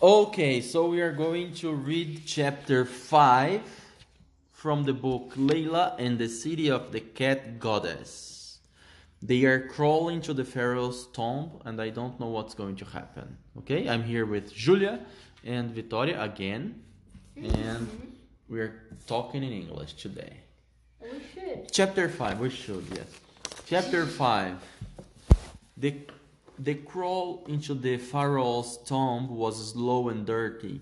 Okay, so we are going to read chapter 5 from the book Layla and the City of the Cat Goddess. They are crawling to the Pharaoh's tomb, and I don't know what's going to happen. Okay, I'm here with Julia and Vittoria again, and we're talking in English today. We should. Chapter 5, we should, yes. Chapter 5. The, the crawl into the pharaoh's tomb was slow and dirty,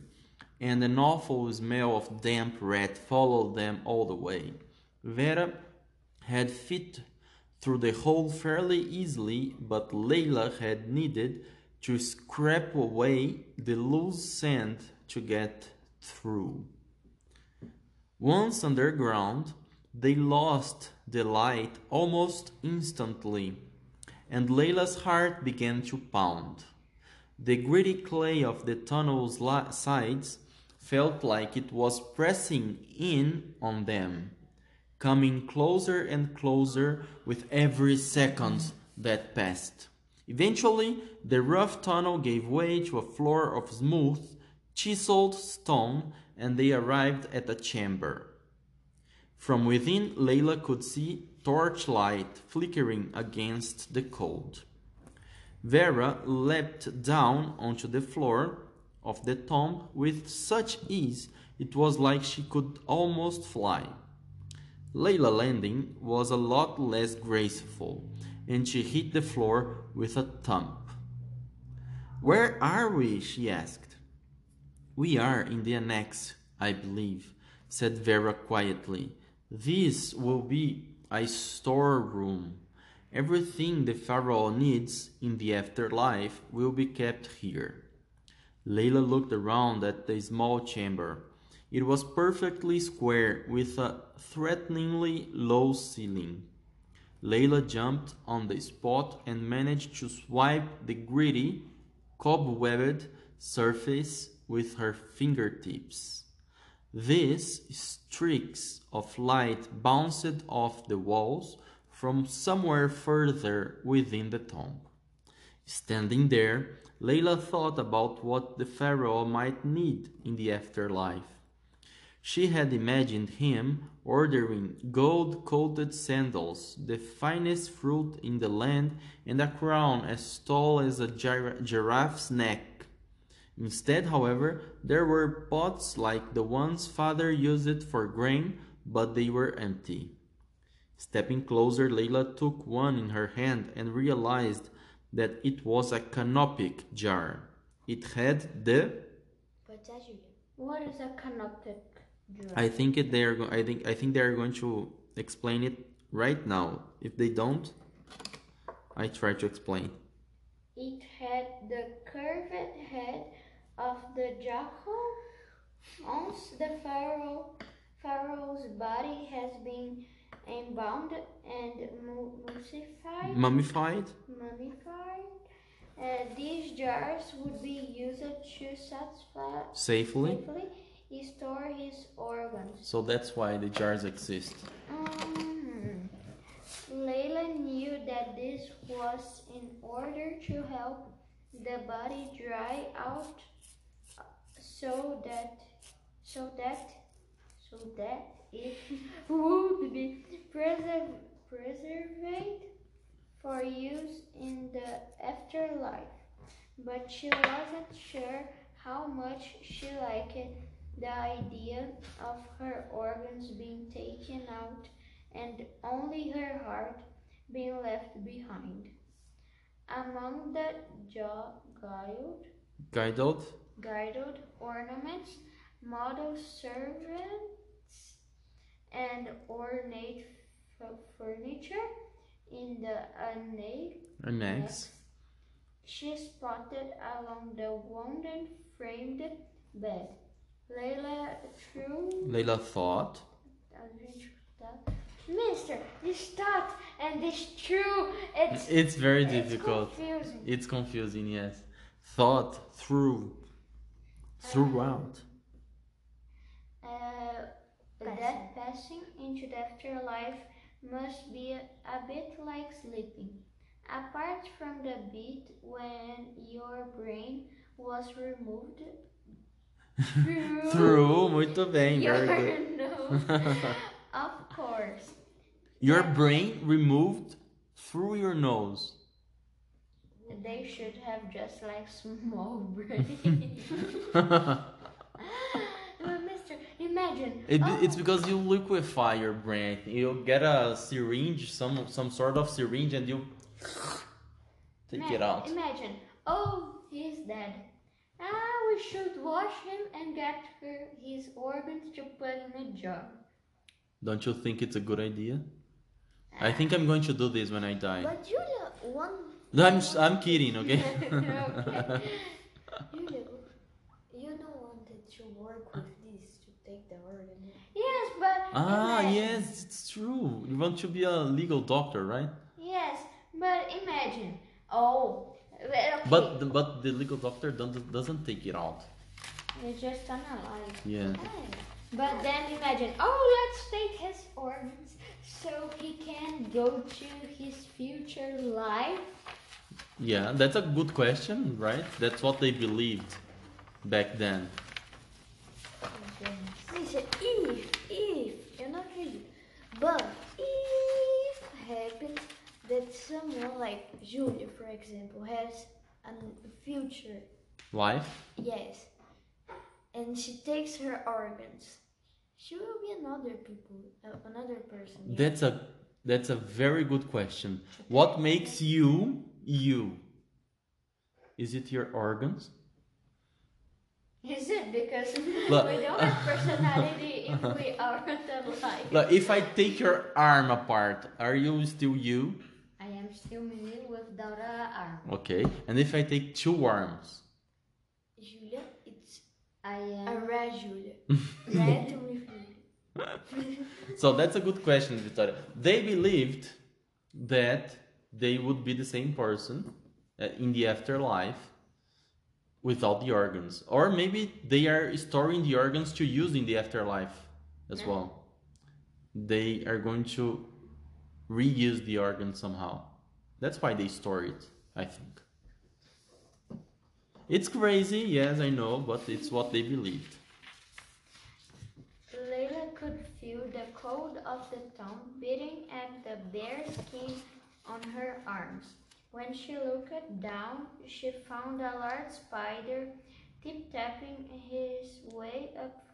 and an awful smell of damp rat followed them all the way. Vera had fit through the hole fairly easily, but Layla had needed to scrape away the loose sand to get through. Once underground, they lost the light almost instantly, and Layla's heart began to pound. The gritty clay of the tunnel's sides felt like it was pressing in on them, coming closer and closer with every second that passed. Eventually, the rough tunnel gave way to a floor of smooth, chiseled stone, and they arrived at a chamber. From within, Layla could see torchlight flickering against the cold. Vera leapt down onto the floor of the tomb with such ease it was like she could almost fly. Layla landing was a lot less graceful, and she hit the floor with a thump. Where are we? she asked. We are in the annex, I believe, said Vera quietly. This will be a storeroom. Everything the pharaoh needs in the afterlife will be kept here. Layla looked around at the small chamber. It was perfectly square with a threateningly low ceiling. Layla jumped on the spot and managed to swipe the gritty, cobwebbed surface with her fingertips. These streaks of light bounced off the walls from somewhere further within the tomb. Standing there, Layla thought about what the pharaoh might need in the afterlife. She had imagined him ordering gold coated sandals, the finest fruit in the land, and a crown as tall as a gir- giraffe's neck. Instead, however, there were pots like the ones father used for grain, but they were empty. Stepping closer, Layla took one in her hand and realized that it was a canopic jar. It had the Pode ser, Júlia. What is a canopic jar? I think it they are I think I think they are going to explain it right now. If they don't, I try to explain. It had the curved head of the jackal. Once the pharaoh, pharaoh's body has been embalmed and mu- mussified, Mummified? mummified, uh, these jars would be used to satisfy, Safely. safely store his organs. So that's why the jars exist. Um, Layla knew that this was in order to help the body dry out uh, so that so that so that it would be preserve, preserved for use in the afterlife. But she wasn't sure how much she liked the idea of her organs being taken out and only her heart being left behind. Among the Guided? guided ornaments, model servants, and ornate f- furniture in the annex, Annex. she spotted along the wooden framed bed. Layla threw Layla thought. a gente tá- Mister, this thought and this true, it's, It's very it's difficult. confusing. It's confusing, yes. Thought through. Throughout. Um, Uh, that passing into the afterlife must be a, a bit like sleeping. Apart from the bit when your brain was removed through, Through, muito bem, your very good. nose. of course. Your brain removed through your nose. They should have just like small brain. Imagine. It, oh, It's because you liquefy your brain. You get a syringe, some some sort of syringe, and you take it out. Imagine. Oh, he's dead. Ah, we should wash him and get her, his organs to put in a jar. Don't you think it's a good idea? I think I'm going to do this when I die. But Julia, one. I'm I'm kidding, okay? okay. Julia, you don't wanted to work with this to take the organ. Yes, but ah, imagine. yes, it's true. You want to be a legal doctor, right? Yes, but imagine. Oh, okay. But the, but the legal doctor doesn't doesn't take it out. it's just analyze. Yeah. But then imagine, oh, let's take his organs so he can go to his future life. Yeah, that's a good question, right? That's what they believed back then. If, if, you're not really, but if happens that someone like Julia, for example, has a future, Life? yes, and she takes her organs, she will be another people, uh, another person. yeah. That's a that's a very good question. What makes you you? Is it your organs? Is it because Look- we don't have personality if we aren't alive? Like if I take your arm apart, are you still you? I am still me without a arm. Okay. And if I take two arms? Julia, it's I am. red Julia. red with Julia. So that's a good question, Victoria. They believed that they would be the same person uh, in the afterlife without the organs. Or maybe they are storing the organs to use in the afterlife as Yeah. well. They are going to reuse the organ somehow. That's why they store it, I think. It's crazy, yes, I know, but it's what they believed. Layla could feel the cold of the tomb beating at the bare skin on her arms. When she looked down, she found a large spider tip tapping his way up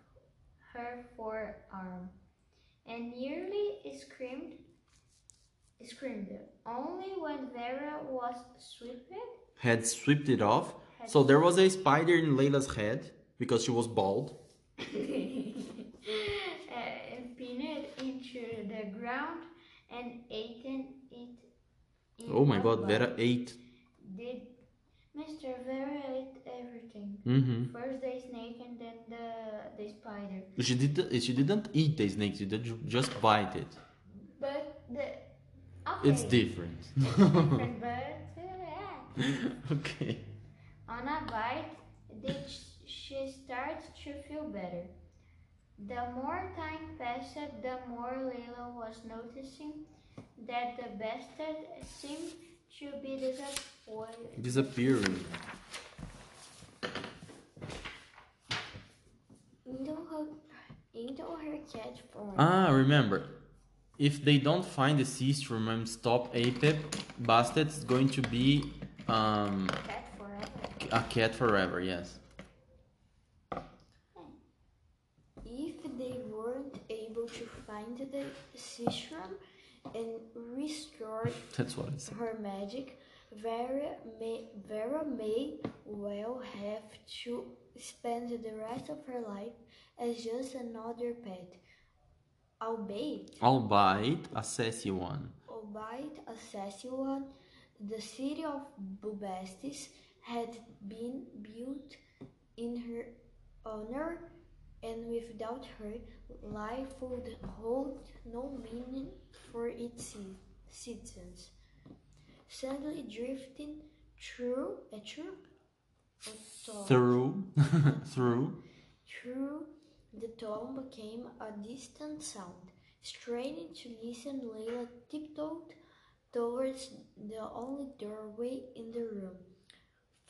her forearm, and nearly screamed. Screamed. Only when Vera was swept, Had swept it off. So there was a spider in Layla's head because she was bald. uh, pinned it into the ground and eaten it. Oh my god, bite. Vera ate. Did Mr. Vera ate everything? Mm-hmm. First the snake and then the the spider. She did. She didn't eat the snake. She did just bite it. But the okay, It's different. different, but yeah. okay. On a bite, did she starts to feel better. The more time passed, the more Layla was noticing that the Bastet seemed to be disappointed. Disappearing. Então her, então her cat form. Ah, remember. If they don't find the Sistrum and stop Apep, Bastet's going to be um, Cat forever. a cat forever. Yes. If they weren't able to find the Sistrum and restore That's what I said. her magic, Vera may, Vera may well have to spend the rest of her life as just another pet. Albeit, Albeit a sassy one. albeit a sassy one, the city of Bubastis had been built in her honor, and without her, life would hold no meaning for its citizens. Suddenly drifting through a troop. Through, oh, through. Through the tomb came a distant sound. Straining to listen, Layla tiptoed towards the only doorway in the room.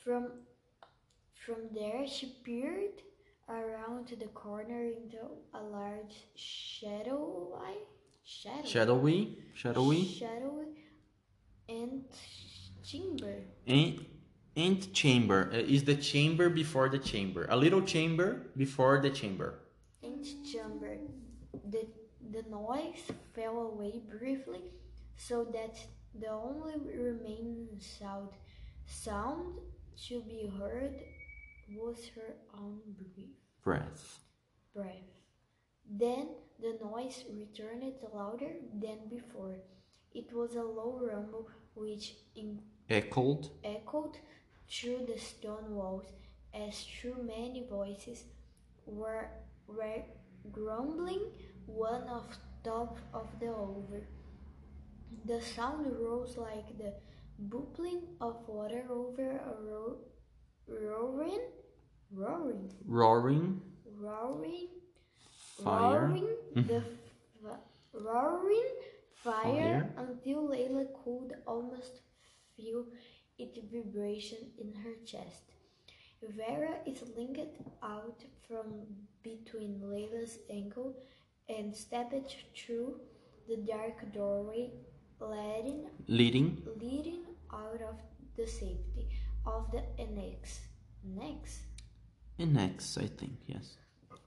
From From there, she peered around the corner into a large shadow shadowy, shadow, Shadowy, shadowy, shadowy and chamber. and, and chamber uh, is the chamber before the chamber. A little chamber before the chamber. and chamber. The, the noise fell away briefly, so that the only remaining sound, sound to be heard was her own breath. Breath. breath. Then the noise returned louder than before. It was a low rumble which in- Echoed. echoed through the stone walls as through many voices were, were grumbling one on top of the other. The sound rose like the bubbling of water over a ro- roaring, roaring, Roaring. roaring, Fire. roaring mm-hmm. the f- roaring fire, Fire. until Layla could almost feel its vibration in her chest. Vera is linked out from between Layla's ankle and stepped through the dark doorway, leading Leading. leading out of the safety of the annex. Annex. Annex, I think, yes.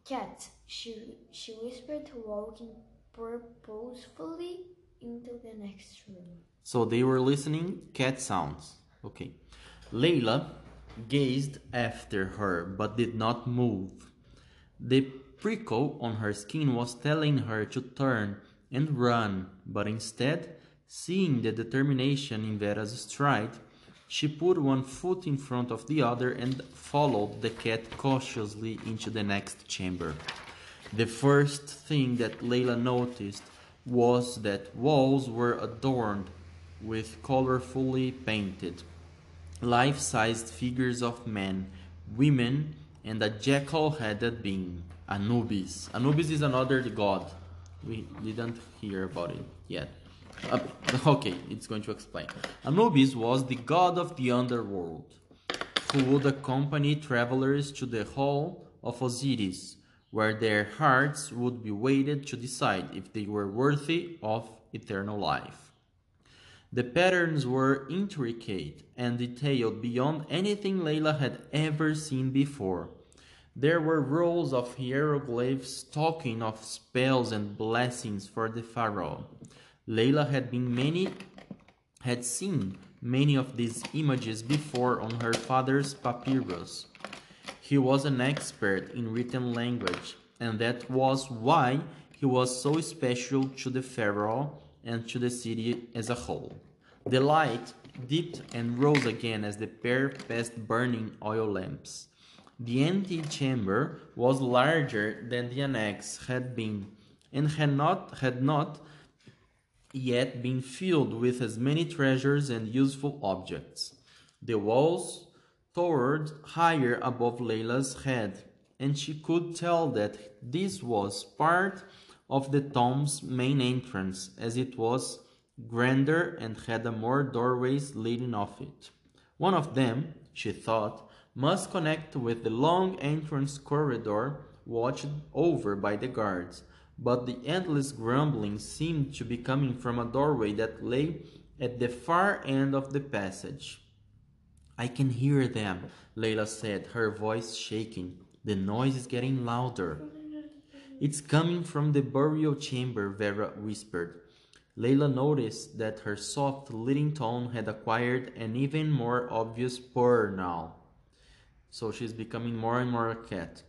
Cat, she, she whispered, walking purposefully into the next room. So they were listening cat sounds. Okay. Layla gazed after her but did not move. The prickle on her skin was telling her to turn and run, but instead, seeing the determination in Vera's stride, she put one foot in front of the other and followed the cat cautiously into the next chamber. The first thing that Layla noticed was that walls were adorned with colorfully painted, life sized figures of men, women, and a jackal headed being, Anubis. Anubis is another god. We didn't hear about it yet. Uh, okay, it's going to explain. Anubis was the god of the underworld, who would accompany travelers to the hall of Osiris, where their hearts would be weighted to decide if they were worthy of eternal life. The patterns were intricate and detailed beyond anything Layla had ever seen before. There were rows of hieroglyphs talking of spells and blessings for the pharaoh. Layla had been many had seen many of these images before on her father's papyrus. He was an expert in written language, and that was why he was so special to the pharaoh and to the city as a whole. The light dipped and rose again as the pair passed burning oil lamps. The antechamber was larger than the annex had been, and had not had not yet been filled with as many treasures and useful objects. The walls towered higher above Layla's head, and she could tell that this was part of the tomb's main entrance, as it was grander and had more doorways leading off it. One of them, she thought, must connect with the long entrance corridor watched over by the guards, but the endless grumbling seemed to be coming from a doorway that lay at the far end of the passage. I can hear them, Layla said, her voice shaking. The noise is getting louder. It's coming from the burial chamber, Vera whispered. Layla noticed that her soft, leading tone had acquired an even more obvious purr now. So she's becoming more and more a cat.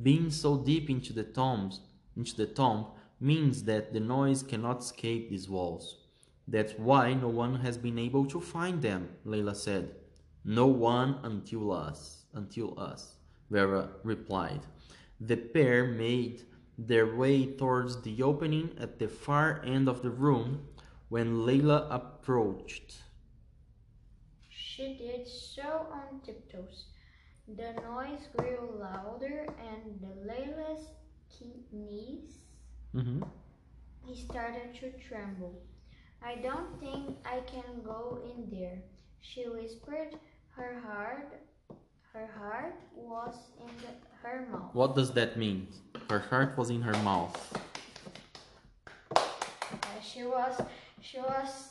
Being so deep into the tombs, into the tomb, means that the noise cannot escape these walls. That's why no one has been able to find them, Layla said. No one until us, until us, Vera replied. The pair made their way towards the opening at the far end of the room when Layla approached. She did so on tiptoes. The noise grew louder, and the Knees Mhm. started to tremble. I don't think I can go in there, she whispered, her heart her heart was in the, her mouth. What does that mean? Her heart was in her mouth. Uh, she was she was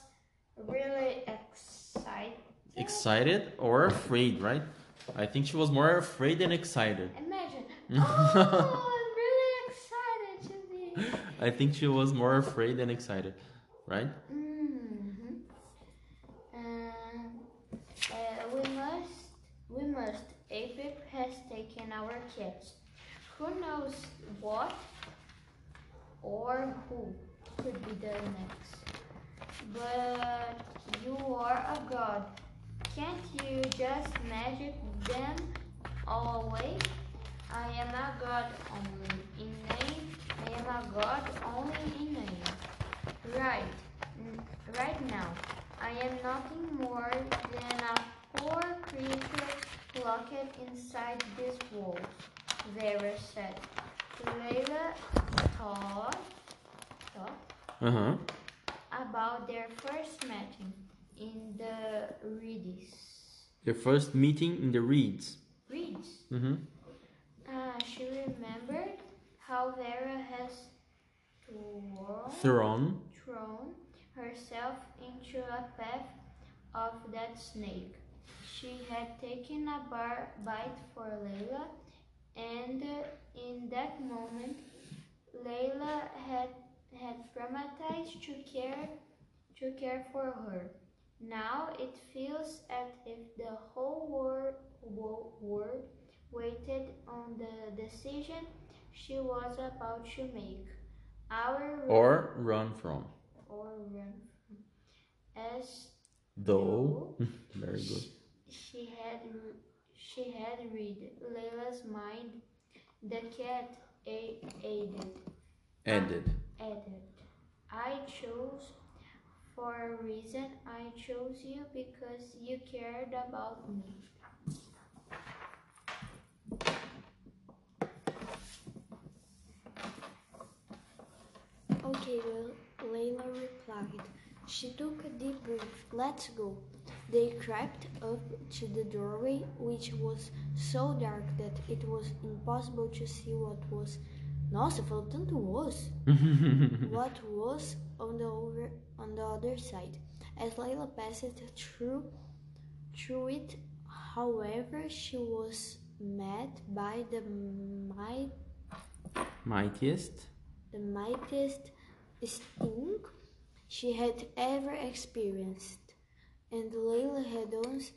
really excited. Excited or afraid, right? I think she was more afraid than excited. Imagine. Oh, I'm really excited to be. I think she was more afraid than excited, right? Mm-hmm. Um, uh, we must, we must. Apep has taken our kids. Who knows what or who could be the next? But you are a god. Can't you just magic them all away? I am a god only in name. I am a god only in name. Right, mm, right now, I am nothing more than a poor creature locked inside this wall. Vera said. Layla thought, thought Uh huh. about their first meeting in the reeds. Their first meeting in the reeds. Reeds. Mm-hmm. Ah, she remembered how Vera has thrown, Thrown. thrown herself into a path of that snake. She had taken a bar bite for Layla, and in that moment, Layla had had traumatized to care to care for her. Now it feels as if the whole world, world waited on the decision she was about to make. Our Or run from. or run from. as Though. Very good. she had she had read Layla's mind. The cat a- aided Ended. added. I chose for a reason. I chose you because you cared about me. Okay, well, Layla replied. She took a deep breath. Let's go. They crept up to the doorway, which was so dark that it was impossible to see what was. Nossa, falou tanto was. what was on the over on the other side. As Layla passed through through it, however, she was met by the might Mightiest. the mightiest sting she had ever experienced, and Layla had once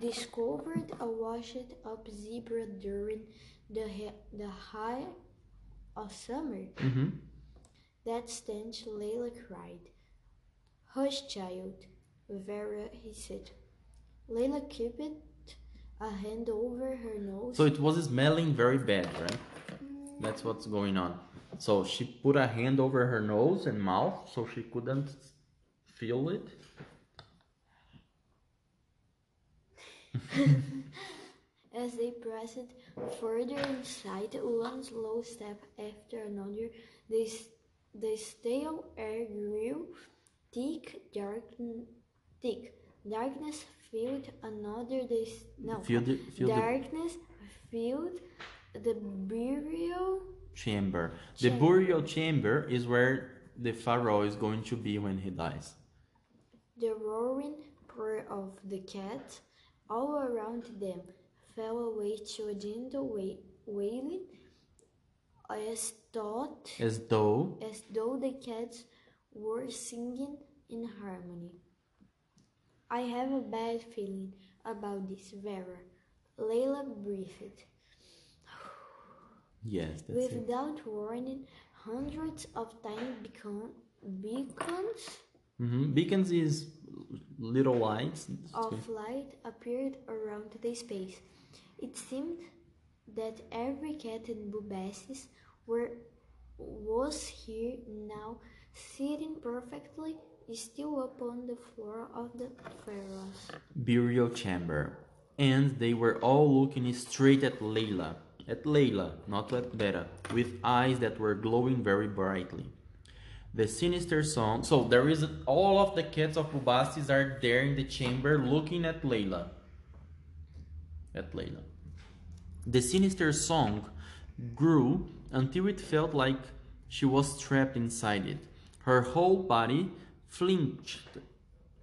discovered a washed up zebra during the, he- the high of summer. Mm-hmm. That stench, Layla cried. Hush, child, Vera, he said. Layla kept a hand over her nose. So it was smelling very bad, right? That's what's going on. So she put a hand over her nose and mouth so she couldn't feel it. As they pressed further inside, one slow step after another, the, the stale air grew thick, dark, thick. Darkness filled another. The s- no, the, feel the darkness filled the burial. chamber. The burial chamber is where the pharaoh is going to be when he dies. The roaring purr of the cats all around them fell away to a gentle wa- wailing, as thought As though as though the cats were singing in harmony. I have a bad feeling about this, Vera. Layla breathed. yes, that's it. Without warning, hundreds of tiny beacon- beacons hmm Beacons is little lights. of light appeared around the space. It seemed that every cat in Bubastis were was here now, sitting perfectly still upon the floor of the pharaohs. burial chamber, and they were all looking straight at Layla. At Layla, not at Beta, with eyes that were glowing very brightly. The sinister song. So there is all of the cats of Bubastis are there in the chamber looking at Layla. at Layla. The sinister song grew until it felt like she was trapped inside it. Her whole body flinched,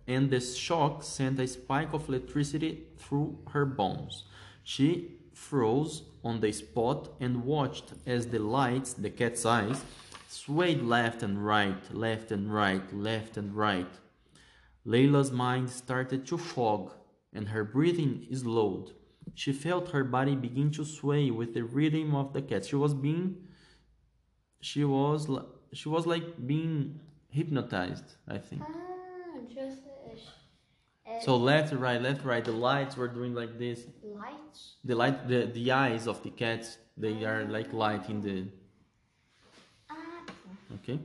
and the shock sent a spike of electricity through her bones. She froze on the spot and watched as the lights, the cat's eyes, swayed left and right, left and right, left and right. Layla's mind started to fog, and her breathing slowed. She felt her body begin to sway with the rhythm of the cat. She was being she was she was like being hypnotized, I think. Ah, just uh, So left, right, left, right. The lights were doing like this. lights. The light, the, the eyes of the cats, they are like light in the. Okay,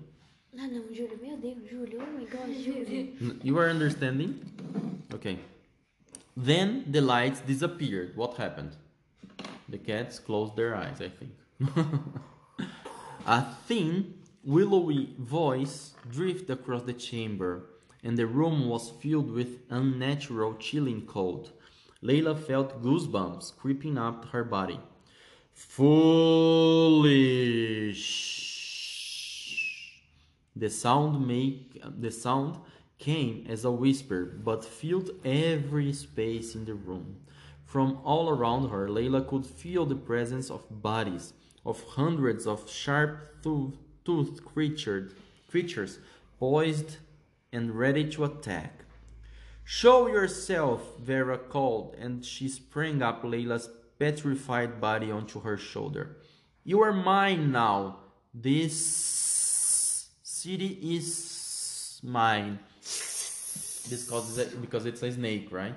Ah, não, Júlio, meu Deus, Júlio, oh my god, Júlio. You are understanding? Okay. Then the lights disappeared. What happened? The cats closed their eyes. I think. A thin, willowy voice drifted across the chamber, and the room was filled with unnatural chilling cold. Layla felt goosebumps creeping up her body. Foolish. The sound make the sound came as a whisper, but filled every space in the room. From all around her, Layla could feel the presence of bodies, of hundreds of sharp-toothed creatures poised and ready to attack. Show yourself, Vera called, and she sprang up Layla's petrified body onto her shoulder. You are mine now. This city is mine. This causes it because it's a snake, right?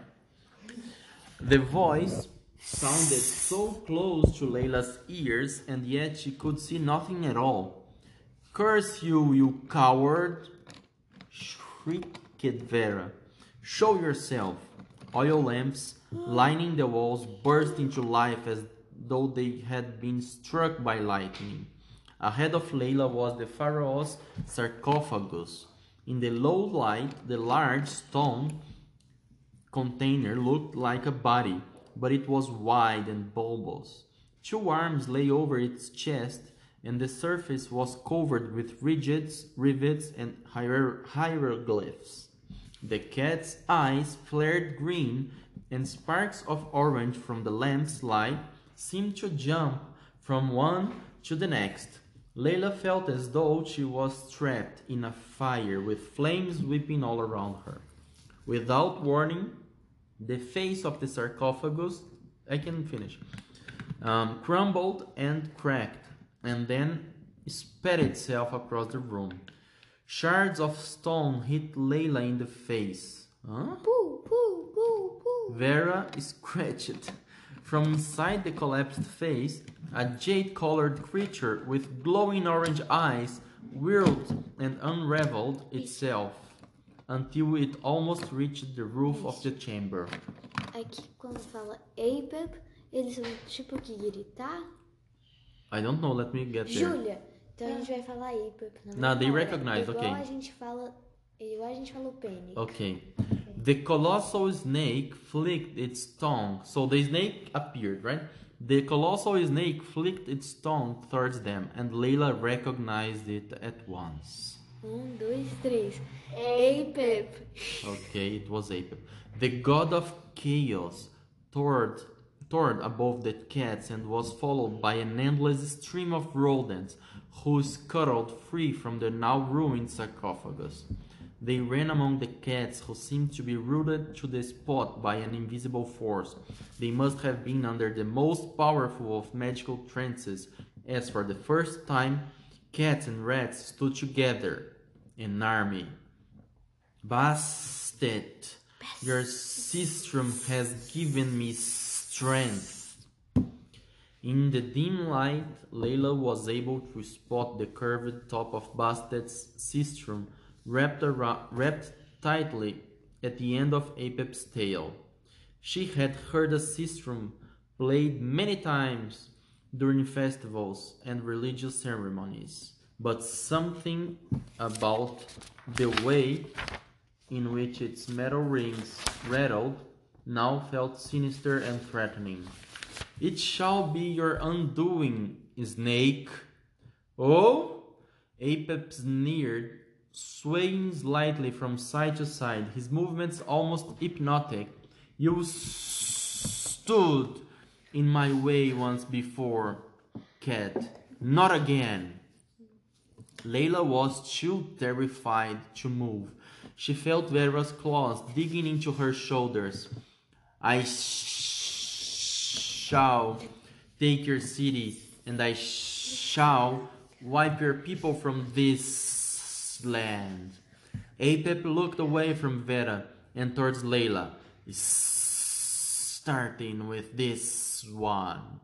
The voice sounded so close to Layla's ears, and yet she could see nothing at all. Curse you, you coward! shrieked Vera. Show yourself! Oil lamps lining the walls burst into life as though they had been struck by lightning. Ahead of Layla was the pharaoh's sarcophagus. In the low light, the large stone container looked like a body, but it was wide and bulbous. Two arms lay over its chest, and the surface was covered with rivets, rivets and hier- hieroglyphs. The cat's eyes flared green, and sparks of orange from the lamp's light seemed to jump from one to the next. Layla felt as though she was trapped in a fire with flames whipping all around her. Without warning, the face of the sarcophagus, I can finish, um, crumbled and cracked, and then spread itself across the room. Shards of stone hit Layla in the face. Huh? Poo, poo, poo, poo. Vera scratched. From inside the collapsed face, a jade colored creature with glowing orange eyes whirled and unraveled itself until it almost reached the roof of the chamber. Aqui quando fala Apep, eles vão tipo que gritar. I don't know, let me get there. Júlia, então a gente vai falar Apep Não, they recognize, igual ok. a gente fala, igual a gente falou Panic. Okay. The colossal snake flicked its tongue. So the snake appeared, right? The colossal snake flicked its tongue towards them, and Layla recognized it at once. Um, dois, três. Apep. Okay, it was Apep. The god of chaos toured, toured above the cats and was followed by an endless stream of rodents who scuttled free from the now ruined sarcophagus. They ran among the cats who seemed to be rooted to the spot by an invisible force. They must have been under the most powerful of magical trances, as for the first time, cats and rats stood together, an army. Bastet, your sistrum has given me strength. In the dim light, Layla was able to spot the curved top of Bastet's sistrum wrapped, arou- wrapped tightly at the end of Apep's tail. She had heard a sistrum played many times during festivals and religious ceremonies, but something about the way in which its metal rings rattled now felt sinister and threatening. It shall be your undoing, snake. Oh? Apep sneered, swaying slightly from side to side, his movements almost hypnotic. You stood in my way once before, cat. Not again. Layla was too terrified to move. She felt Vera's claws digging into her shoulders. I sh- shall take your city, and I shall wipe your people from this land. Apep looked away from Vera and towards Layla, starting with this one.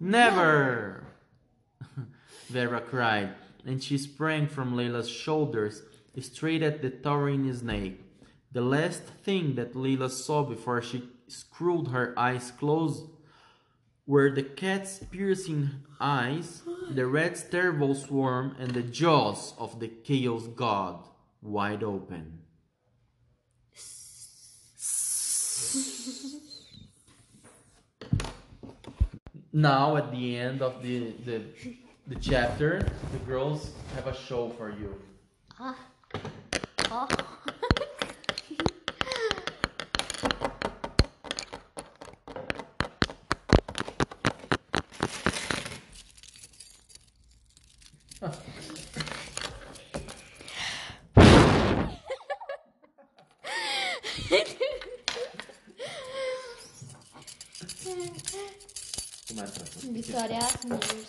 Never! Vera cried, and she sprang from Layla's shoulders straight at the towering snake. The last thing that Layla saw before she screwed her eyes closed were the cat's piercing eyes, the rat's terrible swarm, and the jaws of the chaos god wide open. now, at the end of the, the, the chapter, the girls have a show for you. Ah. Oh. historia é